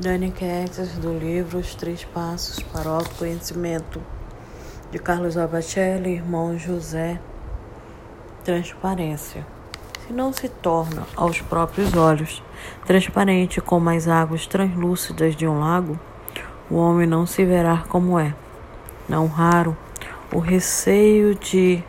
Dani Quetes, do livro Os Três Passos para o Autoconhecimento, de Carlos Abacelli, irmão José. Transparência. Se não se torna aos próprios olhos transparente como as águas translúcidas de um lago, o homem não se verá como é. Não raro, o receio de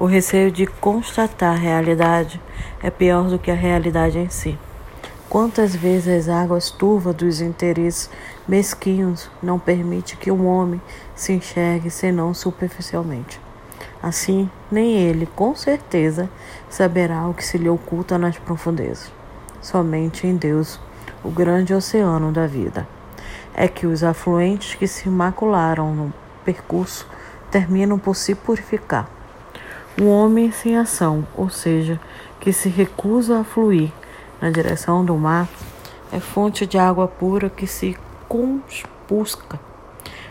O receio de constatar a realidade é pior do que a realidade em si. Quantas vezes as águas turvas dos interesses mesquinhos não permite que um homem se enxergue senão superficialmente. Assim, nem ele, com certeza, saberá o que se lhe oculta nas profundezas. Somente em Deus, o grande oceano da vida, é que os afluentes que se macularam no percurso terminam por se purificar um homem sem ação, ou seja, que se recusa a fluir na direção do mar, é fonte de água pura que se conspusca.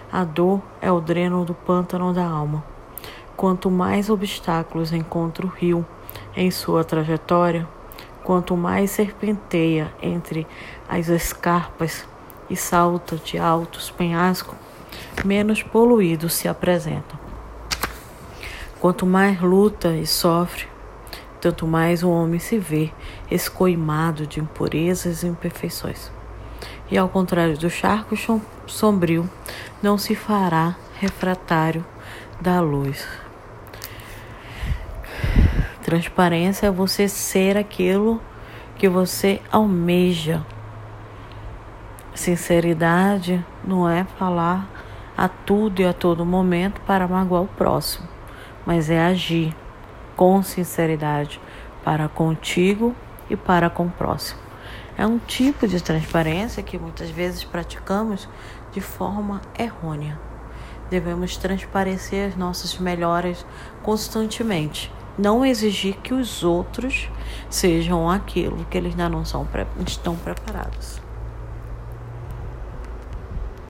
A dor é o dreno do pântano da alma. Quanto mais obstáculos encontra o rio em sua trajetória, quanto mais serpenteia entre as escarpas e salta de altos penhascos, menos poluído se apresenta. Quanto mais luta e sofre, tanto mais o homem se vê escoimado de impurezas e imperfeições. E ao contrário do charco sombrio, não se fará refratário da luz. Transparência é você ser aquilo que você almeja. Sinceridade não é falar a tudo e a todo momento para magoar o próximo mas é agir com sinceridade para contigo e para com o próximo. É um tipo de transparência que muitas vezes praticamos de forma errônea. Devemos transparecer as nossas melhoras constantemente, não exigir que os outros sejam aquilo que eles ainda não são, estão preparados.